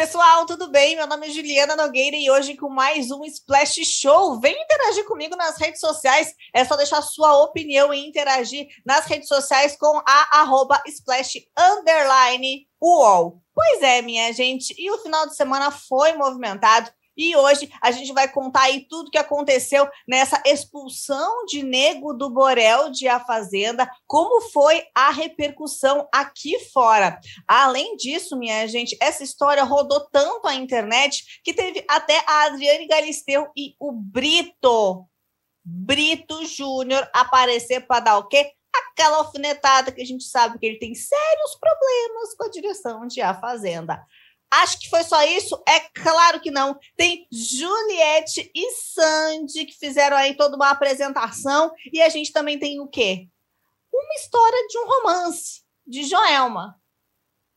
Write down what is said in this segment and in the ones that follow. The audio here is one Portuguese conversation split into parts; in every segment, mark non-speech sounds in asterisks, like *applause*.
pessoal, tudo bem? Meu nome é Juliana Nogueira e hoje com mais um Splash Show. Vem interagir comigo nas redes sociais. É só deixar sua opinião e interagir nas redes sociais com a arroba Splash Underline UOL. Pois é, minha gente, e o final de semana foi movimentado. E hoje a gente vai contar aí tudo que aconteceu nessa expulsão de Nego do Borel de A Fazenda, como foi a repercussão aqui fora. Além disso, minha gente, essa história rodou tanto a internet que teve até a Adriane Galisteu e o Brito, Brito Júnior, aparecer para dar o quê? Aquela alfinetada que a gente sabe que ele tem sérios problemas com a direção de A Fazenda. Acho que foi só isso? É claro que não. Tem Juliette e Sandy que fizeram aí toda uma apresentação. E a gente também tem o quê? Uma história de um romance de Joelma.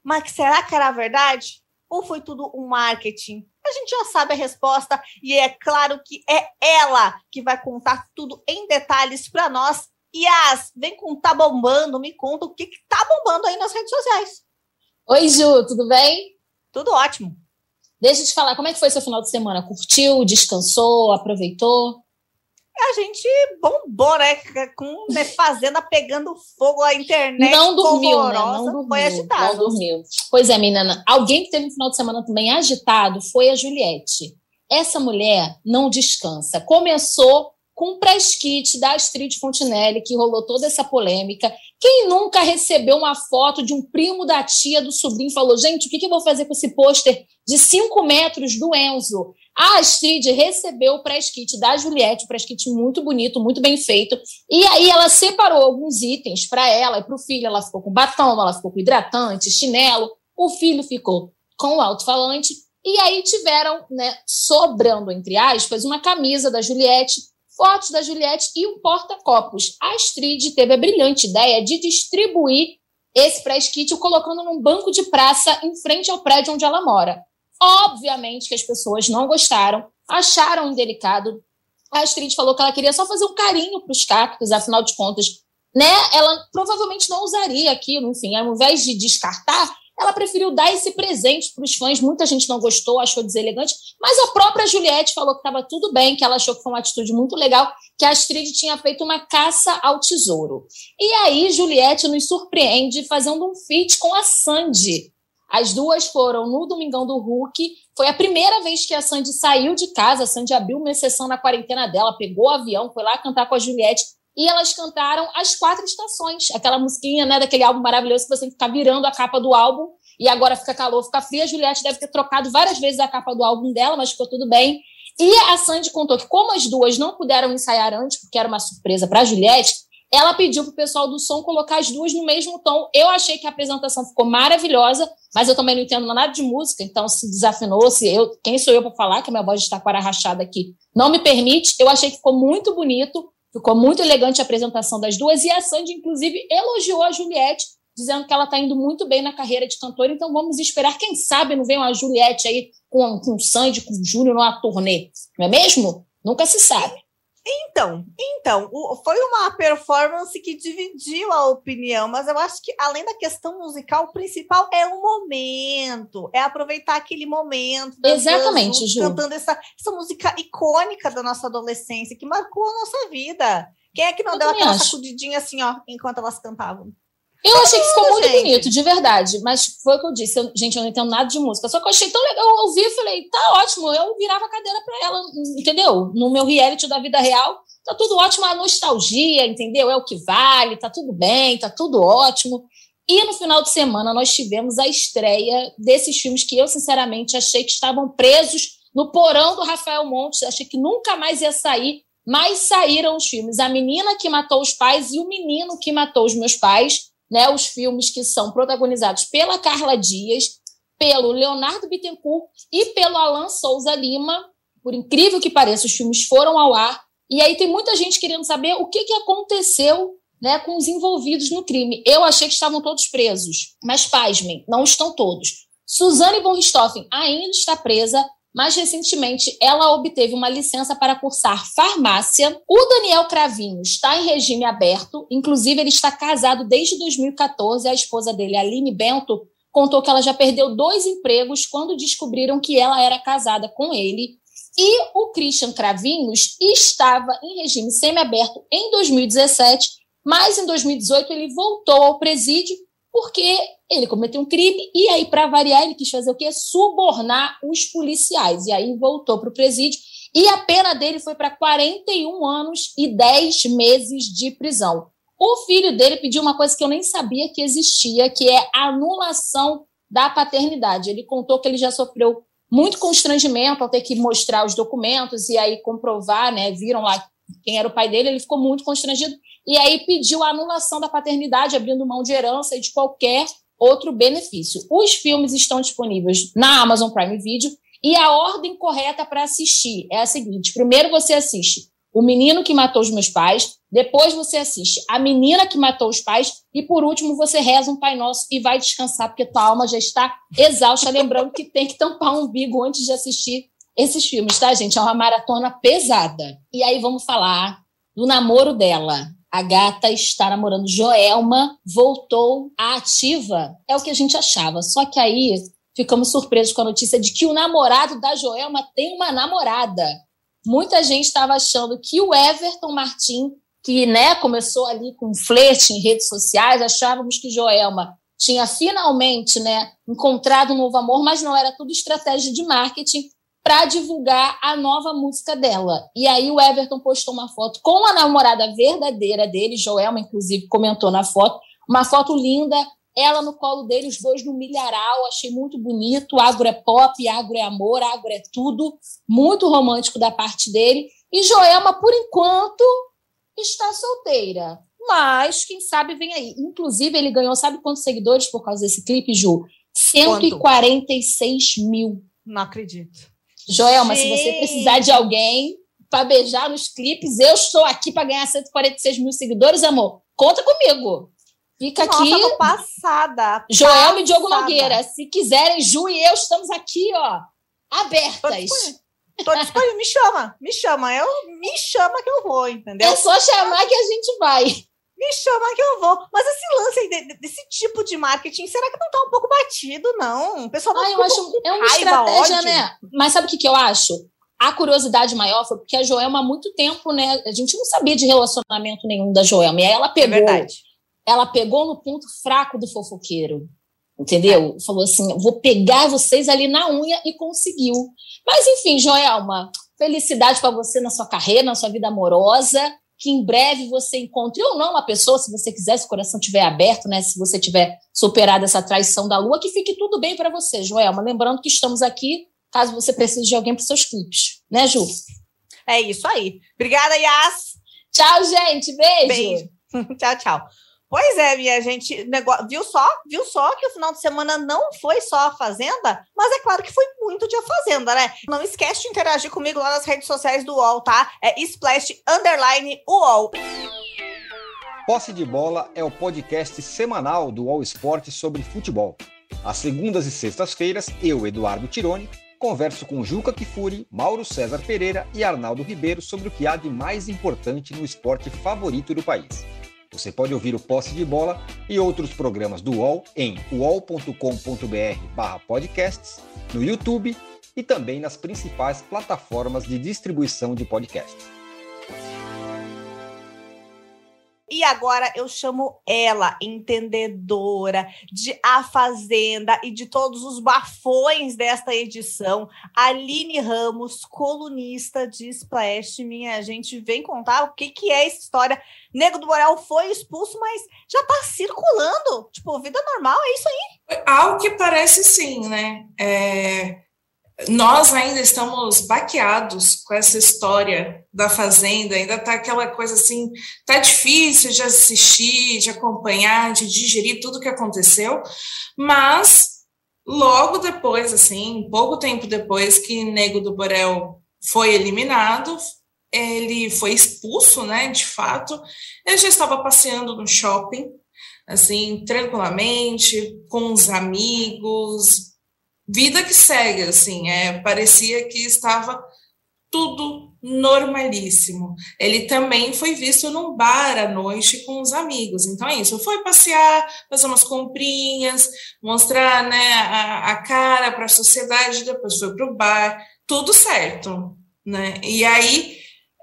Mas será que era verdade? Ou foi tudo um marketing? A gente já sabe a resposta e é claro que é ela que vai contar tudo em detalhes para nós. Yas, vem com Tá Bombando, me conta o que, que tá bombando aí nas redes sociais. Oi, Ju, tudo bem? Tudo ótimo. Deixa eu te falar, como é que foi seu final de semana? Curtiu, descansou, aproveitou? A gente bombou, né? Com né, fazenda pegando fogo, a internet. Não dormiu, né? Não dormiu. Foi agitado. Não dormiu. Pois é, menina. Alguém que teve um final de semana também agitado foi a Juliette. Essa mulher não descansa. Começou com o press kit da Astrid Fontinelli, que rolou toda essa polêmica. Quem nunca recebeu uma foto de um primo da tia do sobrinho e falou: gente, o que, eu vou fazer com esse pôster de 5 metros do Enzo? A Astrid recebeu o press kit da Juliette, um press kit muito bonito, muito bem feito. E aí ela separou alguns itens para ela e para o filho. Ela ficou com batom, ela ficou com hidratante, chinelo. O filho ficou com o alto-falante. E aí tiveram, né, sobrando, entre aspas, uma camisa da Juliette fotos da Juliette e um porta-copos. A Astrid teve a brilhante ideia de distribuir esse press kit colocando num banco de praça em frente ao prédio onde ela mora. Obviamente que as pessoas não gostaram, acharam indelicado. A Astrid falou que ela queria só fazer um carinho para os cactos, afinal de contas, né? Ela provavelmente não usaria aquilo, enfim, ao invés de descartar, ela preferiu dar esse presente para os fãs. Muita gente não gostou, achou deselegante, mas a própria Juliette falou que estava tudo bem, que ela achou que foi uma atitude muito legal, que a Astrid tinha feito uma caça ao tesouro. E aí, Juliette nos surpreende fazendo um feat com a Sandy. As duas foram no Domingão do Hulk. Foi a primeira vez que a Sandy saiu de casa. A Sandy abriu uma exceção na quarentena dela, pegou o avião, foi lá cantar com a Juliette e elas cantaram as quatro estações, aquela musiquinha, né, daquele álbum maravilhoso que você fica virando a capa do álbum e agora fica calor, fica frio. A Juliette deve ter trocado várias vezes a capa do álbum dela, mas ficou tudo bem. E a Sandy contou que, como as duas não puderam ensaiar antes, porque era uma surpresa para a Juliette, ela pediu para o pessoal do som colocar as duas no mesmo tom. Eu achei que a apresentação ficou maravilhosa, mas eu também não entendo nada de música, então se desafinou, se eu, quem sou eu para falar que a minha voz está com a rachada aqui, não me permite. Eu achei que ficou muito bonito. Ficou muito elegante a apresentação das duas e a Sandy, inclusive, elogiou a Juliette, dizendo que ela está indo muito bem na carreira de cantora. Então vamos esperar, quem sabe não vem uma Juliette aí com, o Sandy, com o Júnior numa turnê, não é mesmo? Nunca se sabe. Então, então, foi uma performance que dividiu a opinião, mas eu acho que além da questão musical, o principal é o momento, é aproveitar aquele momento. Exatamente, Ju. Cantando essa, essa música icônica da nossa adolescência, que marcou a nossa vida. Quem é que não eu deu aquela acho. sacudidinha assim, ó, enquanto elas cantavam? Eu achei que ficou muito gente. bonito, de verdade. Mas foi o que eu disse. Eu, gente, eu não entendo nada de música. Só que eu achei tão legal. Eu ouvi e falei, tá ótimo. Eu virava a cadeira para ela, entendeu? No meu reality da vida real, tá tudo ótimo. A nostalgia, entendeu? É o que vale, tá tudo bem, tá tudo ótimo. E no final de semana nós tivemos a estreia desses filmes que eu, sinceramente, achei que estavam presos no porão do Rafael Montes. Achei que nunca mais ia sair. Mas saíram os filmes A Menina que Matou os Pais e O Menino que Matou os Meus Pais né, os filmes que são protagonizados pela Carla Dias, pelo Leonardo Bittencourt e pelo Alan Souza Lima. Por incrível que pareça, os filmes foram ao ar. E aí tem muita gente querendo saber o que, que aconteceu né, com os envolvidos no crime. Eu achei que estavam todos presos, mas pasmem, não estão todos. Suzane von Richthofen ainda está presa, mais recentemente, ela obteve uma licença para cursar farmácia. O Daniel Cravinho está em regime aberto, inclusive ele está casado desde 2014. A esposa dele, Aline Bento, contou que ela já perdeu dois empregos quando descobriram que ela era casada com ele. E o Christian Cravinhos estava em regime semiaberto em 2017, mas em 2018 ele voltou ao presídio porque ele cometeu um crime e aí, para variar, ele quis fazer o quê? Subornar os policiais. E aí voltou para o presídio e a pena dele foi para 41 anos e 10 meses de prisão. O filho dele pediu uma coisa que eu nem sabia que existia, que é anulação da paternidade. Ele contou que ele já sofreu muito constrangimento ao ter que mostrar os documentos e aí comprovar, né? Viram lá quem era o pai dele, ele ficou muito constrangido e aí pediu a anulação da paternidade, abrindo mão de herança e de qualquer outro benefício. Os filmes estão disponíveis na Amazon Prime Video e a ordem correta para assistir é a seguinte: primeiro você assiste O Menino que Matou os Meus Pais, depois você assiste A Menina que Matou os Pais e por último você reza um Pai Nosso e vai descansar porque tua alma já está exausta, lembrando que tem que tampar um umbigo antes de assistir esses filmes, tá, gente? É uma maratona pesada. E aí vamos falar do namoro dela. A gata está namorando Joelma, voltou à ativa. É o que a gente achava. Só que aí ficamos surpresos com a notícia de que o namorado da Joelma tem uma namorada. Muita gente estava achando que o Everton Martin, que né, começou ali com um flerte em redes sociais, achávamos que Joelma tinha finalmente né, encontrado um novo amor, mas não era tudo estratégia de marketing para divulgar a nova música dela. E aí o Everton postou uma foto com a namorada verdadeira dele, Joelma, inclusive, comentou na foto, uma foto linda, ela no colo dele, os dois no milharal, achei muito bonito. Agro é pop, agro é amor, agro é tudo, muito romântico da parte dele. E Joelma, por enquanto, está solteira. Mas, quem sabe, vem aí. Inclusive, ele ganhou, sabe quantos seguidores por causa desse clipe, Ju? 146 Quanto? mil. Não acredito. Joelma, se você precisar de alguém para beijar nos clipes, eu estou aqui para ganhar 146 mil seguidores, amor. Conta comigo. Fica Nossa, aqui. Tô passada. Joelma e Diogo Nogueira. Se quiserem, Ju e eu estamos aqui, ó, abertas. Tô disponível. me chama, me chama. Eu, me chama que eu vou, entendeu? É só chamar que a gente vai. Me chama que eu vou. Mas esse lance aí desse tipo de marketing, será que não tá um pouco batido, não? O pessoal não ah, eu acho é uma estratégia, ódio. né? Mas sabe o que, que eu acho? A curiosidade maior foi porque a Joelma há muito tempo, né? A gente não sabia de relacionamento nenhum da Joelma. E aí ela é pegou. É verdade. Ela pegou no ponto fraco do fofoqueiro. Entendeu? É. Falou assim: vou pegar vocês ali na unha e conseguiu. Mas, enfim, Joelma, felicidade para você na sua carreira, na sua vida amorosa que em breve você encontre ou não uma pessoa, se você quiser, se o coração estiver aberto, né? Se você tiver superado essa traição da lua, que fique tudo bem para você, Joelma. Lembrando que estamos aqui caso você precise de alguém para seus clipes, né, Ju? É isso aí. Obrigada, Yas. Tchau, gente. Beijo. Beijo. *laughs* tchau, tchau. Pois é, minha gente, negócio, viu só? Viu só que o final de semana não foi só a Fazenda, mas é claro que foi muito de a Fazenda, né? Não esquece de interagir comigo lá nas redes sociais do UOL, tá? É Splash Underline UOL. Posse de Bola é o podcast semanal do UOL Esporte sobre futebol. Às segundas e sextas-feiras, eu, Eduardo Tironi, converso com Juca Kifuri, Mauro César Pereira e Arnaldo Ribeiro sobre o que há de mais importante no esporte favorito do país. Você pode ouvir o Posse de Bola e outros programas do UOL em uol.com.br/podcasts, no YouTube e também nas principais plataformas de distribuição de podcasts. E agora eu chamo ela, entendedora de A Fazenda e de todos os bafões desta edição, Aline Ramos, colunista de Splash. Minha gente, vem contar o que, que é essa história. Nego do Borel foi expulso, mas já tá circulando. Tipo, vida normal, é isso aí? Ao que parece sim, né? É nós ainda estamos baqueados com essa história da Fazenda, ainda tá aquela coisa assim, tá difícil de assistir, de acompanhar, de digerir tudo que aconteceu, mas logo depois, assim, pouco tempo depois que Nego do Borel foi eliminado, ele foi expulso, né, de fato, ele já estava passeando no shopping, assim, tranquilamente, com os amigos, vida que segue, assim, é, parecia que estava tudo normalíssimo. Ele também foi visto num bar à noite com os amigos. Então é isso. Foi passear, fazer umas comprinhas, mostrar né, a, a cara para a sociedade, depois foi para o bar, tudo certo. Né? E aí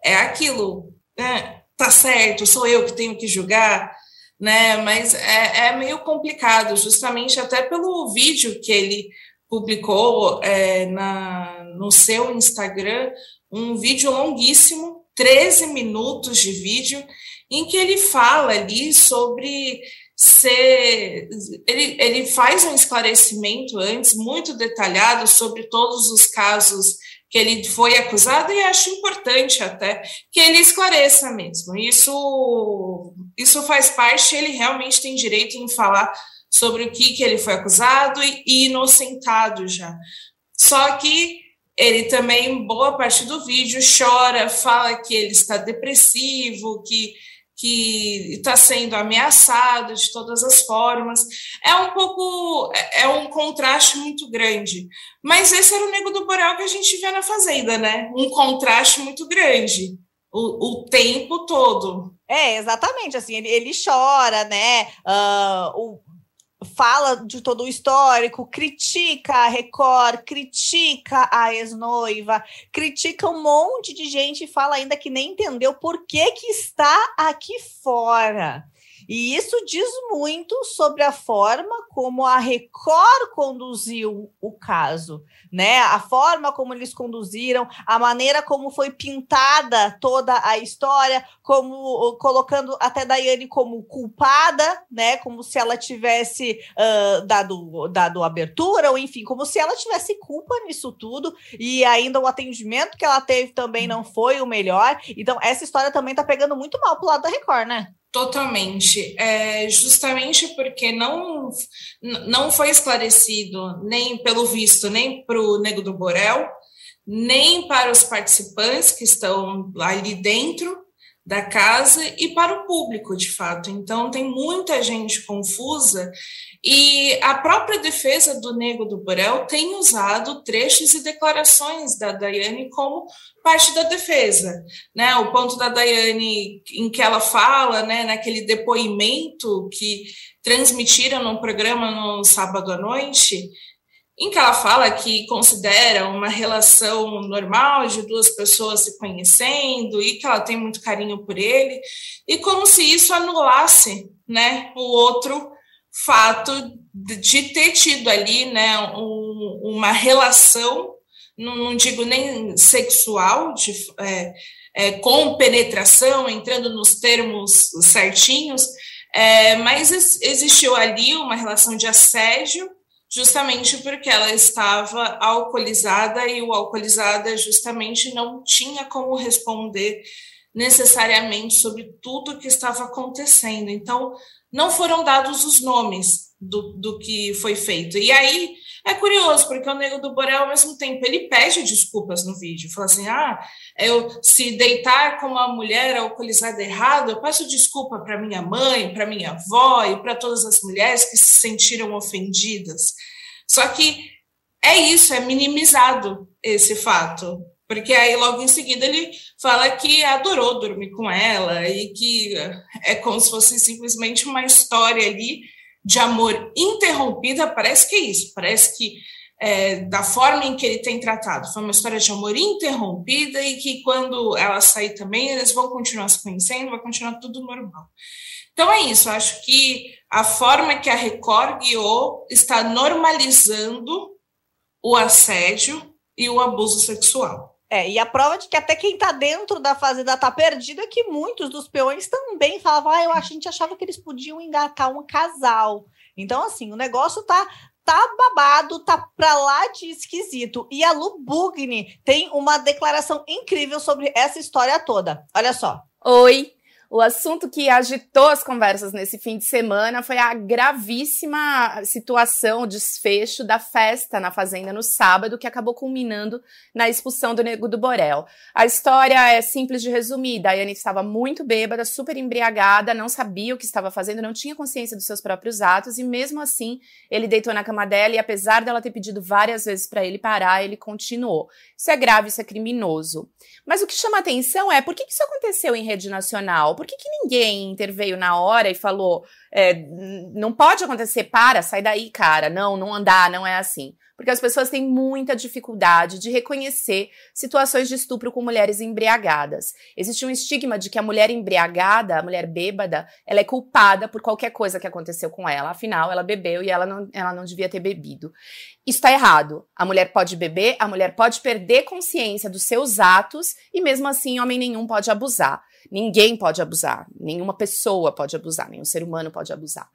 é aquilo, né? tá certo, sou eu que tenho que julgar, né? Mas é, é meio complicado, justamente até pelo vídeo que ele publicou é, na, no seu Instagram, um vídeo longuíssimo, 13 minutos de vídeo, em que ele fala ali sobre ser. Ele, ele faz um esclarecimento antes, muito detalhado, sobre todos os casos que ele foi acusado, e acho importante até que ele esclareça mesmo. Isso, isso faz parte, ele realmente tem direito em falar sobre o que, que ele foi acusado e, inocentado já. Só que ele também, boa parte do vídeo, chora, fala que ele está depressivo, que que está sendo ameaçado de todas as formas. É um pouco, é um contraste muito grande. Mas esse era o Nego do Borel que a gente vê na Fazenda, né? Um contraste muito grande. O, o tempo todo. É, exatamente, assim, ele, ele chora, né? Uh, o, fala de todo o histórico, critica a Record, critica a ex-noiva, critica um monte de gente e fala ainda que nem entendeu por que, que está aqui fora. E isso diz muito sobre a forma como a Record conduziu o caso, né? A forma como eles conduziram, a maneira como foi pintada toda a história, como colocando até Daiane como culpada, né? Como se ela tivesse uh, dado, dado abertura, ou enfim, como se ela tivesse culpa nisso tudo, e ainda o atendimento que ela teve também não foi o melhor. Então, essa história também tá pegando muito mal pro lado da Record, né? Totalmente. É, justamente porque não, não foi esclarecido, nem pelo visto, nem para o Nego do Borel, nem para os participantes que estão ali dentro da casa e para o público, de fato. Então, tem muita gente confusa e a própria defesa do Nego do Borel tem usado trechos e declarações da Daiane como parte da defesa. Né? O ponto da Daiane em que ela fala, né, naquele depoimento que transmitiram no programa no sábado à noite, em que ela fala que considera uma relação normal de duas pessoas se conhecendo e que ela tem muito carinho por ele, e como se isso anulasse né, o outro fato de ter tido ali né, um, uma relação, não, não, digo nem sexual, de, é, é, com penetração, entrando nos termos certinhos, é, mas existiu ali uma relação de assédio, justamente porque ela estava alcoolizada e o alcoolizada justamente não tinha como responder necessariamente sobre tudo o que estava acontecendo. Então, não foram dados os nomes do, do que foi feito. E aí é curioso, porque o Nego do Borel, ao mesmo tempo, ele pede desculpas no vídeo. Fala assim: ah, eu se deitar com uma mulher alcoolizada errado, eu peço desculpa para minha mãe, para minha avó e para todas as mulheres que se sentiram ofendidas. Só que é isso, é minimizado esse fato. Porque aí, logo em seguida, ele fala que adorou dormir com ela e que é como se fosse simplesmente uma história ali de amor interrompida. Parece que é isso, parece que é, da forma em que ele tem tratado, foi uma história de amor interrompida e que quando ela sair também, eles vão continuar se conhecendo, vai continuar tudo normal. Então é isso, acho que a forma que a Record guiou está normalizando o assédio e o abuso sexual. É, e a prova de que até quem tá dentro da fazenda tá perdido é que muitos dos peões também falavam, ah, eu acho, a gente achava que eles podiam engatar um casal. Então, assim, o negócio tá tá babado, tá pra lá de esquisito. E a Lu Bugni tem uma declaração incrível sobre essa história toda. Olha só. Oi, O assunto que agitou as conversas nesse fim de semana foi a gravíssima situação, o desfecho da festa na Fazenda no sábado, que acabou culminando na expulsão do Nego do Borel. A história é simples de resumir. Daiane estava muito bêbada, super embriagada, não sabia o que estava fazendo, não tinha consciência dos seus próprios atos, e mesmo assim ele deitou na cama dela e, apesar dela ter pedido várias vezes para ele parar, ele continuou. Isso é grave, isso é criminoso. Mas o que chama atenção é por que isso aconteceu em rede nacional? Por que, que ninguém interveio na hora e falou: é, não pode acontecer, para, sai daí, cara, não, não andar, não é assim? Porque as pessoas têm muita dificuldade de reconhecer situações de estupro com mulheres embriagadas. Existe um estigma de que a mulher embriagada, a mulher bêbada, ela é culpada por qualquer coisa que aconteceu com ela. Afinal, ela bebeu e ela não, ela não devia ter bebido. Isso está errado. A mulher pode beber, a mulher pode perder consciência dos seus atos e mesmo assim homem nenhum pode abusar. Ninguém pode abusar, nenhuma pessoa pode abusar, nenhum ser humano pode abusar.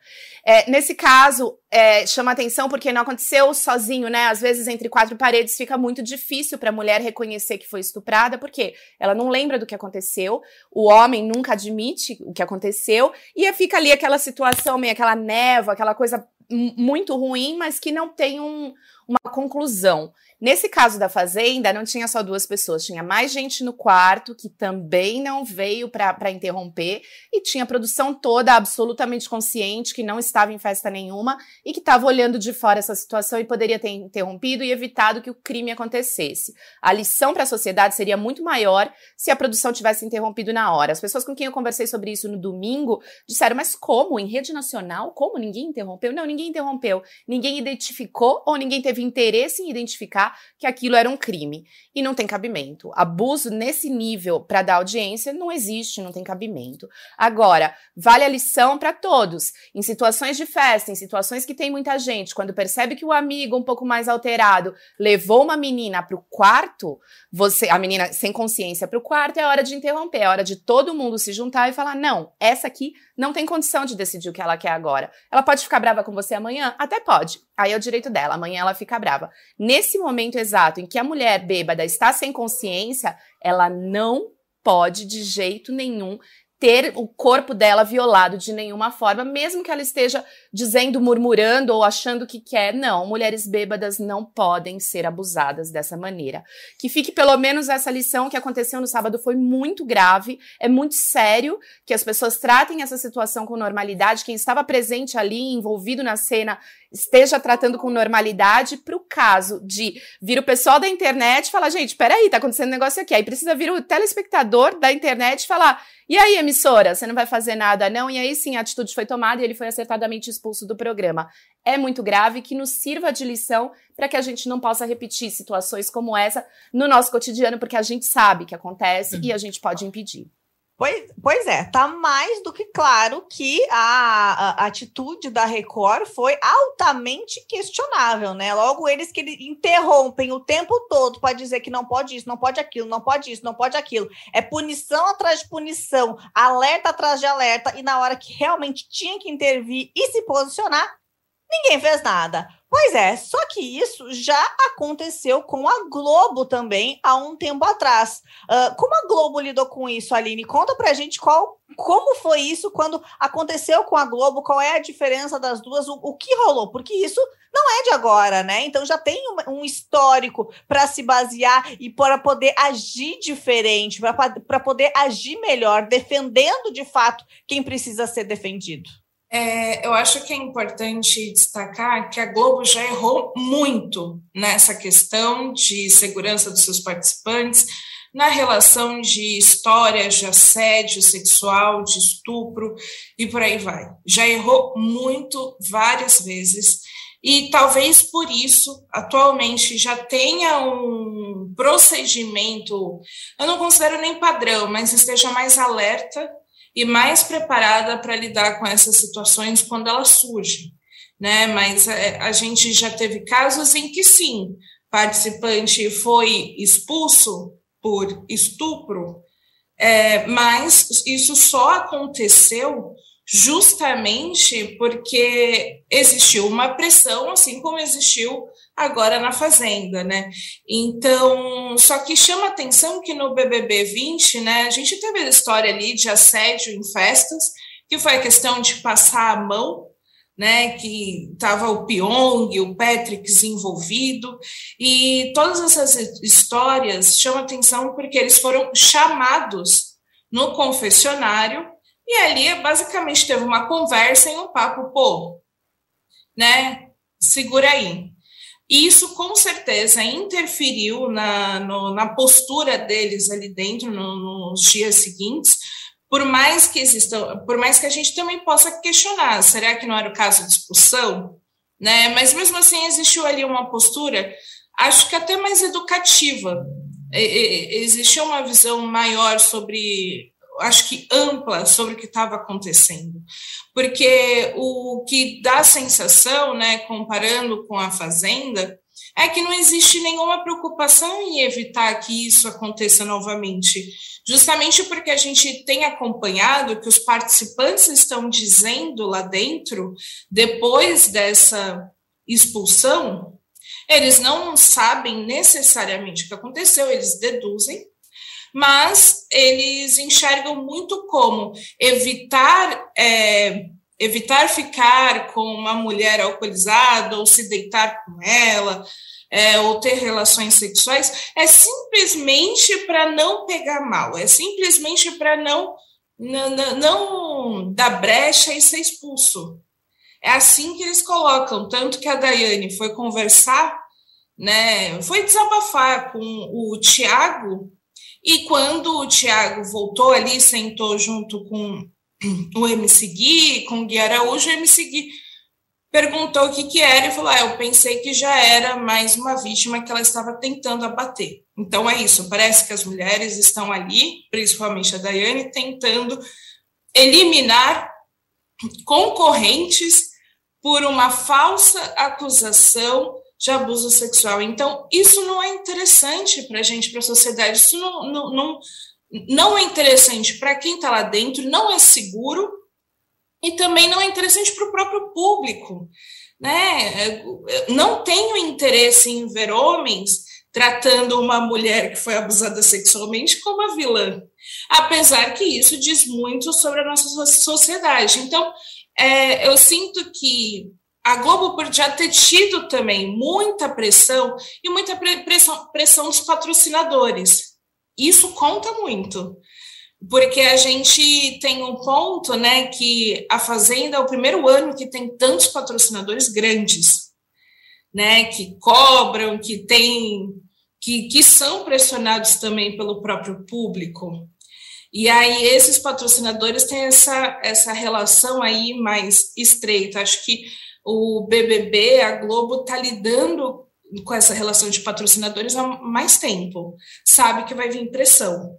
É, nesse caso, é, chama atenção porque não aconteceu sozinho, né? Às vezes, entre quatro paredes, fica muito difícil para a mulher reconhecer que foi estuprada, porque ela não lembra do que aconteceu, o homem nunca admite o que aconteceu, e fica ali aquela situação, meio aquela névoa, aquela coisa muito ruim, mas que não tem um, uma conclusão. Nesse caso da fazenda, não tinha só duas pessoas, tinha mais gente no quarto que também não veio para interromper, e tinha a produção toda absolutamente consciente que não estava em festa nenhuma e que estava olhando de fora essa situação e poderia ter interrompido e evitado que o crime acontecesse. A lição para a sociedade seria muito maior se a produção tivesse interrompido na hora. As pessoas com quem eu conversei sobre isso no domingo disseram: mas como? Em rede nacional? Como? Ninguém interrompeu? Não, ninguém interrompeu. Ninguém identificou ou ninguém teve interesse em identificar que aquilo era um crime. E não tem cabimento. Abuso nesse nível para dar audiência não existe, não tem cabimento. Agora, vale a lição para todos. Em situações de festa, em situações que tem muita gente, quando percebe que o amigo um pouco mais alterado levou uma menina para o quarto, você, a menina sem consciência para o quarto, é hora de interromper, é hora de todo mundo se juntar e falar: não, essa aqui não tem condição de decidir o que ela quer agora. Ela pode ficar brava com você amanhã? Até pode. Aí é o direito dela. Amanhã ela fica brava. Nesse momento exato em que a mulher bêbada está sem consciência, ela não pode de jeito nenhum ter o corpo dela violado de nenhuma forma, mesmo que ela esteja dizendo, murmurando ou achando que quer. Não, mulheres bêbadas não podem ser abusadas dessa maneira. Que fique pelo menos essa lição que aconteceu no sábado foi muito grave, é muito sério que as pessoas tratem essa situação com normalidade. Quem estava presente ali, envolvido na cena, esteja tratando com normalidade para o caso de vir o pessoal da internet falar, gente, peraí, tá acontecendo um negócio aqui. Aí precisa vir o telespectador da internet falar, e aí, emissora, você não vai fazer nada, não? E aí sim, a atitude foi tomada e ele foi acertadamente expulso do programa. É muito grave que nos sirva de lição para que a gente não possa repetir situações como essa no nosso cotidiano, porque a gente sabe que acontece e a gente pode impedir. Pois, pois é, tá mais do que claro que a, a, atitude da Record foi altamente questionável, né? Logo, eles que interrompem o tempo todo para dizer que não pode isso, não pode aquilo, não pode isso, não pode aquilo. É punição atrás de punição, alerta atrás de alerta, e na hora que realmente tinha que intervir e se posicionar, ninguém fez nada. Pois é, só que isso já aconteceu com a Globo também há um tempo atrás. Uh, como a Globo lidou com isso, Aline? Conta pra gente qual, como foi isso quando aconteceu com a Globo, qual é a diferença das duas, o, o que rolou, porque isso não é de agora, né? Então já tem um, um histórico para se basear e para poder agir diferente, para poder agir melhor, defendendo de fato quem precisa ser defendido. É, eu acho que é importante destacar que a Globo já errou muito nessa questão de segurança dos seus participantes, na relação de histórias de assédio sexual, de estupro e por aí vai. Já errou muito, várias vezes, e talvez por isso, atualmente, já tenha um procedimento, eu não considero nem padrão, mas esteja mais alerta e mais preparada para lidar com essas situações quando elas surgem, né? Mas a, é, a gente já teve casos em que sim, participante foi expulso por estupro, é, mas isso só aconteceu justamente porque existiu uma pressão, assim como existiu agora na Fazenda, né? Então, só que chama atenção que no BBB 20, né, a gente teve a história ali de assédio em festas, que foi a questão de passar a mão né, que estava o Pyong, o Patricks envolvido, e todas essas histórias chamam atenção porque eles foram chamados no confessionário, e ali basicamente teve uma conversa e um papo, pô, né, segura aí. Isso com certeza interferiu na, no, na postura deles ali dentro no, nos dias seguintes, por mais que exista, por mais que a gente também possa questionar, será que não era o caso de expulsão? Né? Mas mesmo assim existiu ali uma postura, acho que até mais educativa. Existiu uma visão maior sobre, acho que ampla sobre o que estava acontecendo, porque o que dá sensação, né, comparando com a fazenda, é que não existe nenhuma preocupação em evitar que isso aconteça novamente. Justamente porque a gente tem acompanhado que os participantes estão dizendo lá dentro, depois dessa expulsão, eles não sabem necessariamente o que aconteceu, eles deduzem, mas eles enxergam muito como evitar. É, evitar ficar com uma mulher alcoolizada ou se deitar com ela, é, ou ter relações sexuais, é simplesmente para não pegar mal, é simplesmente para não, não, não dar brecha e ser expulso. É assim que eles colocam, tanto que a Daiane foi conversar, né, foi desabafar com o Tiago, e quando o Tiago voltou ali, sentou junto com o MC Gui, com o Gui Araújo, o MC Gui perguntou o que, que era e falou: ah, eu pensei que já era mais uma vítima que ela estava tentando abater. Então é isso, parece que as mulheres estão ali, principalmente a Daiane, tentando eliminar concorrentes por uma falsa acusação de abuso sexual. Então, isso não é interessante para a gente, para a sociedade, isso não, não, não, não é interessante para quem está lá dentro, não é seguro e também não é interessante para o próprio público. Né? Não tenho interesse em ver homens tratando uma mulher que foi abusada sexualmente como a vilã, apesar que isso diz muito sobre a nossa sociedade. Então, é, eu sinto que a Globo, já ter tido também muita pressão e muita pressão, pressão dos patrocinadores, isso conta muito porque a gente tem um ponto, né, que a Fazenda é o primeiro ano que tem tantos patrocinadores grandes, né, que cobram, que tem, que, que são pressionados também pelo próprio público. E aí esses patrocinadores têm essa, essa relação aí mais estreita. Acho que o BBB, a Globo, está lidando com essa relação de patrocinadores há mais tempo. Sabe que vai vir pressão.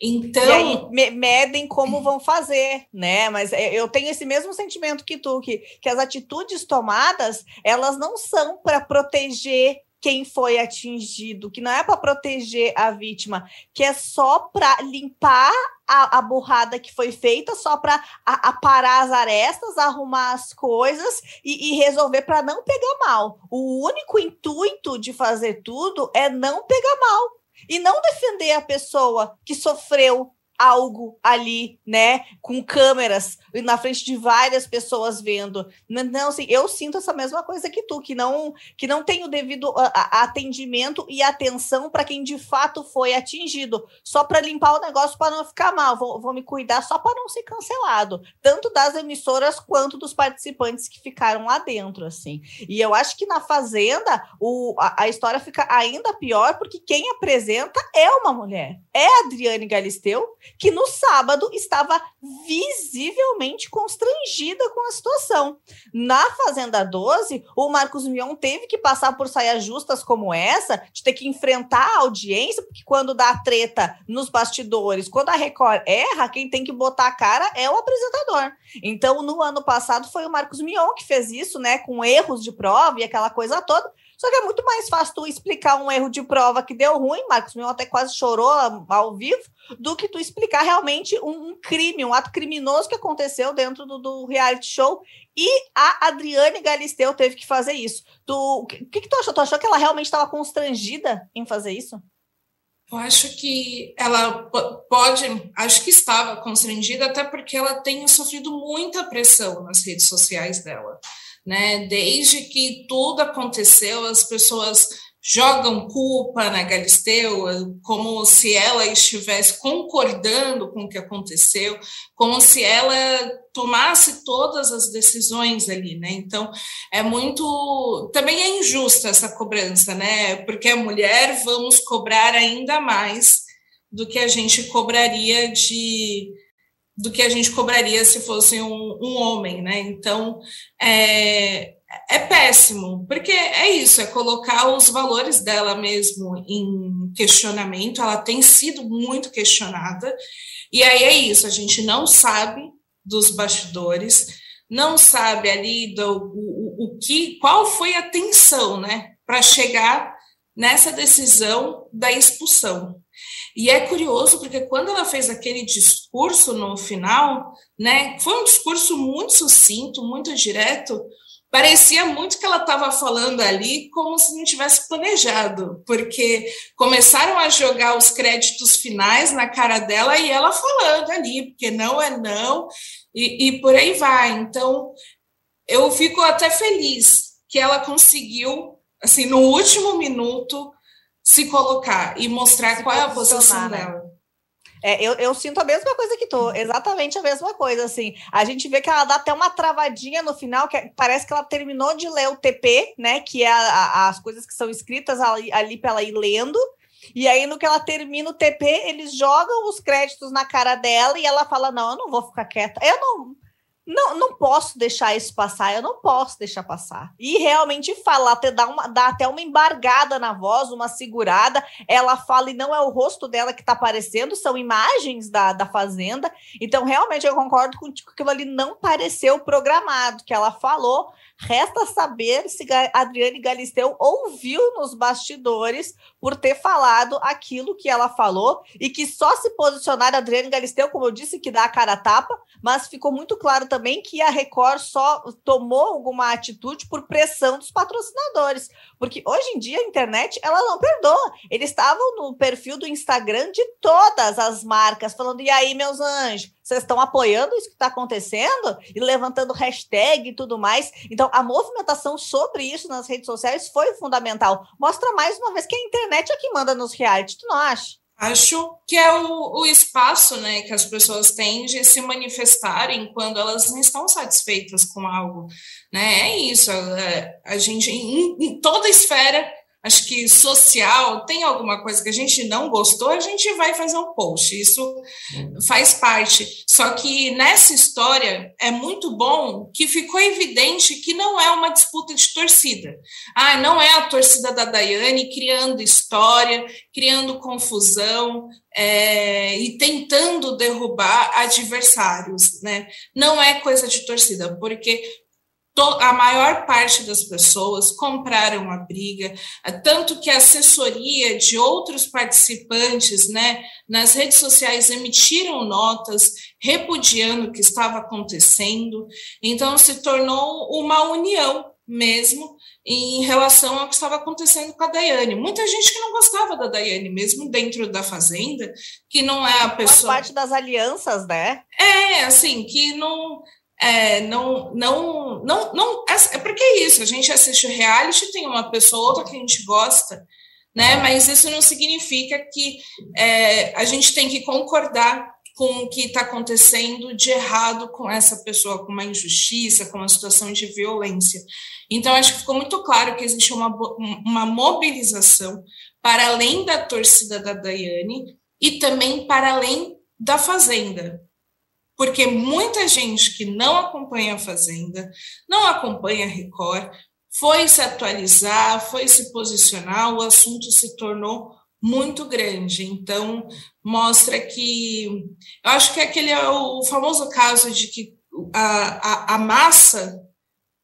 Então. E aí me medem como vão fazer, né? Mas é, eu tenho esse mesmo sentimento que tu, que, que as atitudes tomadas, elas não são para proteger quem foi atingido, que não é para proteger a vítima, que é só para limpar a, a burrada que foi feita, só para aparar as arestas, arrumar as coisas e, e resolver para não pegar mal. O único intuito de fazer tudo é não pegar mal e não defender a pessoa que sofreu algo ali, né, com câmeras na frente de várias pessoas vendo. Não, assim, eu sinto essa mesma coisa que tu, que não que não tem o devido atendimento e atenção para quem de fato foi atingido, só para limpar o negócio para não ficar mal. Vou, vou me cuidar só para não ser cancelado, tanto das emissoras quanto dos participantes que ficaram lá dentro, assim. E eu acho que na fazenda o, a, a história fica ainda pior porque quem apresenta é uma mulher, é a Adriane Galisteu que no sábado estava visivelmente constrangida com a situação. Na Fazenda 12, o Marcos Mion teve que passar por saias justas como essa, de ter que enfrentar a audiência, porque quando dá treta nos bastidores, quando a Record erra, quem tem que botar a cara é o apresentador. Então, no ano passado, foi o Marcos Mion que fez isso, né, com erros de prova e aquela coisa toda. Só que é muito mais fácil tu explicar um erro de prova que deu ruim, Marcos Mion até quase chorou ao vivo, do que tu explicar realmente um, um crime, um ato criminoso que aconteceu dentro do, do, reality show. E a Adriane Galisteu teve que fazer isso. Tu, o que, que tu achou? Tu achou que ela realmente estava constrangida em fazer isso? Eu acho que ela pode, acho que estava constrangida, até porque ela tem sofrido muita pressão nas redes sociais dela. Né? Desde que tudo aconteceu, as pessoas jogam culpa na Galisteu, como se ela estivesse concordando com o que aconteceu, como se ela tomasse todas as decisões ali, né? Então, é muito também é injusta essa cobrança, né? Porque a mulher vamos cobrar ainda mais do que a gente cobraria de do que a gente cobraria se fosse um, um homem, né? Então, é, é péssimo, porque é isso, é colocar os valores dela mesmo em questionamento. Ela tem sido muito questionada, e aí é isso, a gente não sabe dos bastidores, não sabe ali do o, o que, qual foi a tensão, né, para chegar nessa decisão da expulsão. E é curioso porque quando ela fez aquele discurso no final, né, foi um discurso muito sucinto, muito direto, parecia muito que ela estava falando ali como se não tivesse planejado, porque começaram a jogar os créditos finais na cara dela e ela falando ali, porque não é não, e, e por aí vai. Então, eu fico até feliz que ela conseguiu, assim, no último minuto, se colocar e mostrar se qual é a posição né? dela. É, eu, eu, sinto a mesma coisa que tu, exatamente a mesma coisa, assim. A gente vê que ela dá até uma travadinha no final, que é, parece que ela terminou de ler o TP, né? Que é a, a, as coisas que são escritas ali, ali para ela ir lendo. E aí, no que ela termina o TP, eles jogam os créditos na cara dela e ela fala: Não, eu não vou ficar quieta. Eu não não, não posso deixar isso passar, eu não posso deixar passar. E realmente fala, até dá, uma, dá até uma embargada na voz, uma segurada. Ela fala e não é o rosto dela que está aparecendo, são imagens da, da fazenda. Então, realmente, eu concordo contigo que aquilo ali não pareceu programado, que ela falou. Resta saber se Adriane Galisteu ouviu nos bastidores por ter falado aquilo que ela falou e que só se posicionar Adriane Galisteu, como eu disse, que dá a cara a tapa, mas ficou muito claro também que a Record só tomou alguma atitude por pressão dos patrocinadores, porque hoje em dia a internet ela não perdoa. Eles estavam no perfil do Instagram de todas as marcas falando: "E aí, meus anjos, vocês estão apoiando isso que está acontecendo e levantando hashtag e tudo mais. Então, a movimentação sobre isso nas redes sociais foi fundamental. Mostra mais uma vez que a internet é que manda nos reality, tu não acha? Acho que é o, o espaço né, que as pessoas têm de se manifestarem quando elas não estão satisfeitas com algo. Né? É isso, a, é, a gente, em, em toda esfera acho que social, tem alguma coisa que a gente não gostou, a gente vai fazer um post. Isso faz parte. Só que nessa história é muito bom que ficou evidente que não é uma disputa de torcida. Ah, não é a torcida da Daiane criando história, criando confusão é, e tentando derrubar adversários, né? Não é coisa de torcida, porque a maior parte das pessoas compraram a briga, tanto que a assessoria de outros participantes né, nas redes sociais emitiram notas repudiando o que estava acontecendo, então se tornou uma união mesmo em relação ao que estava acontecendo com a Daiane. Muita gente que não gostava da Daiane, mesmo dentro da Fazenda, que não é a pessoa. Faz parte das alianças, né? É, assim, que não é, não, não, não, não, é, é porque é isso, a gente assiste o reality, tem uma pessoa outra que a gente gosta, né? Mas isso não significa que é, a gente tem que concordar com o que está acontecendo de errado com essa pessoa, com uma injustiça, com uma situação de violência. Então, acho que ficou muito claro que existe uma, uma mobilização para além da torcida da Daiane e também para além da Fazenda porque muita gente que não acompanha a Fazenda, não acompanha a Record, foi se atualizar, foi se posicionar, o assunto se tornou muito grande. Então, mostra que. Eu acho que aquele é o famoso caso de que a, a, a massa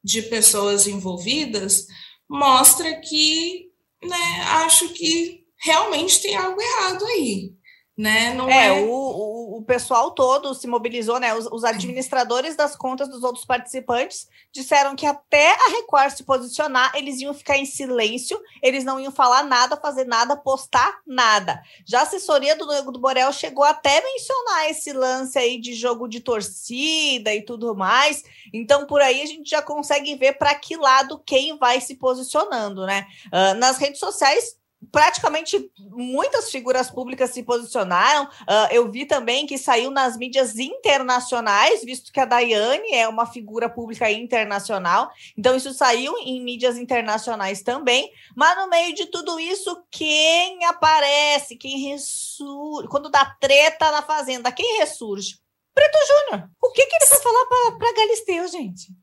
de pessoas envolvidas mostra que, né, acho que realmente tem algo errado aí né? Não é, é... O, o, o, pessoal todo se mobilizou, né? Os, os, administradores das contas dos outros participantes disseram que até a Record se posicionar, eles iam ficar em silêncio, eles não iam falar nada, fazer nada, postar nada. Já a assessoria do Nego do Borel chegou até mencionar esse lance aí de jogo de torcida e tudo mais. Então, por aí a gente já consegue ver para que lado quem vai se posicionando, né? Uh, nas redes sociais praticamente muitas figuras públicas se posicionaram. Uh, eu vi também que saiu nas mídias internacionais, visto que a Daiane é uma figura pública internacional. Então, isso saiu em mídias internacionais também. Mas no meio de tudo isso, quem aparece, quem ressurge? Quando dá treta na Fazenda, quem ressurge? Brito Júnior. O que, que ele vai falar para Galisteu, gente?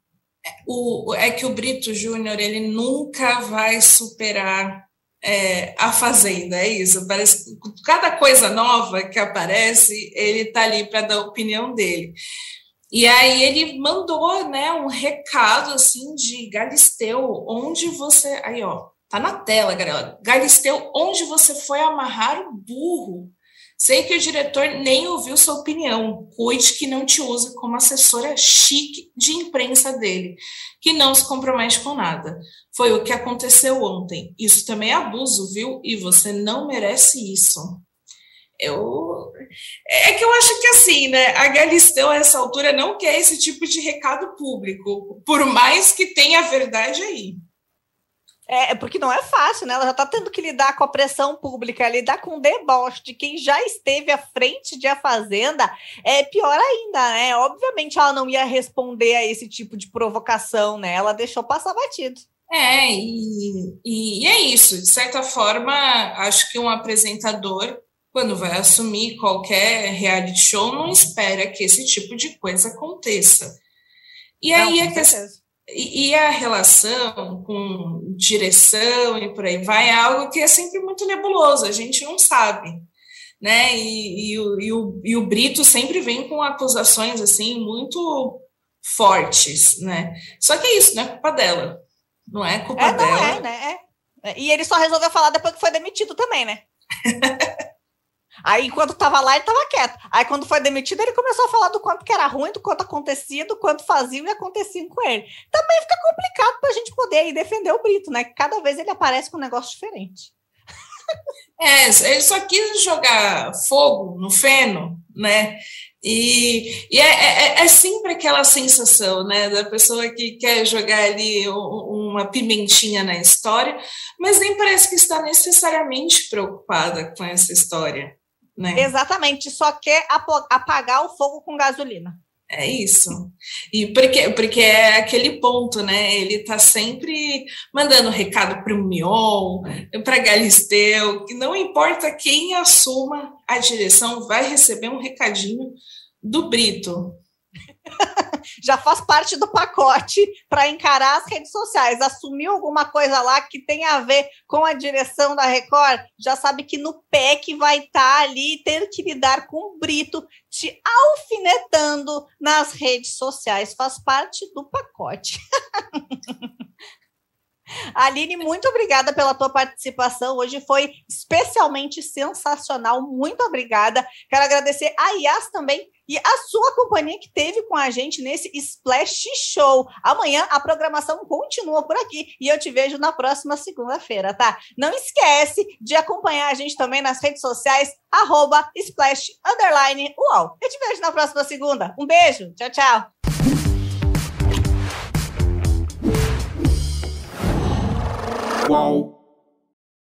O, é que o Brito Júnior ele nunca vai superar é, a Fazenda, é isso. Parece, cada coisa nova que aparece, ele está ali para dar a opinião dele. E aí ele mandou, né, um recado assim de Galisteu, onde você, aí ó, tá na tela, galera. Galisteu, onde você foi amarrar o burro? Sei que o diretor nem ouviu sua opinião. Cuide que não te use como assessora chique de imprensa dele, que não se compromete com nada. Foi o que aconteceu ontem. Isso também é abuso, viu? E você não merece isso. Eu. É que eu acho que assim, né? A Galisteu, a essa altura, não quer esse tipo de recado público, por mais que tenha verdade aí. É, porque não é fácil, né? Ela já está tendo que lidar com a pressão pública, lidar com o deboche de quem já esteve à frente de A Fazenda, é pior ainda, né? Obviamente ela não ia responder a esse tipo de provocação, né? Ela deixou passar batido. É, e, e é isso. De certa forma, acho que um apresentador, quando vai assumir qualquer reality show, não espera que esse tipo de coisa aconteça. E não, aí a questão e, a relação com direção e por aí vai é algo que é sempre muito nebuloso, a gente não sabe. Né? E, e, o, e, o, e o Brito sempre vem com acusações assim muito fortes, né? Só que é isso, não é culpa dela. Não é culpa é, dela. Não é, né? É. E ele só resolveu falar depois que foi demitido também, né? *laughs* Aí, enquanto tava lá, ele tava quieto. Aí, quando foi demitido, ele começou a falar do quanto que era ruim, do quanto acontecia, do quanto faziam e aconteciam com ele. Também fica complicado para a gente poder aí defender o Brito, né? Cada vez ele aparece com um negócio diferente. *laughs* É, ele só quis jogar fogo no feno, né? E, e é, é, é, sempre aquela sensação, né, da pessoa que quer jogar ali uma pimentinha na história, mas nem parece que está necessariamente preocupada com essa história. Né? Exatamente, só quer apagar o fogo com gasolina. É isso. E porque, porque é aquele ponto, né? Ele tá sempre mandando recado para o Mion, para Galisteu, que não importa quem assuma a direção, vai receber um recadinho do Brito. *laughs* já faz parte do pacote para encarar as redes sociais. Assumiu alguma coisa lá que tem a ver com a direção da Record, já sabe que no PEC vai estar tá ali ter que lidar com o Brito te alfinetando nas redes sociais. Faz parte do pacote. *laughs* Aline, muito obrigada pela tua participação. Hoje foi especialmente sensacional. Muito obrigada. Quero agradecer a Yas também e a sua companhia que teve com a gente nesse Splash Show. Amanhã a programação continua por aqui e eu te vejo na próxima segunda-feira, tá? Não esquece de acompanhar a gente também nas redes sociais, arroba Splash Underline UOL. Eu te vejo na próxima segunda. Um beijo. Tchau, tchau. Qual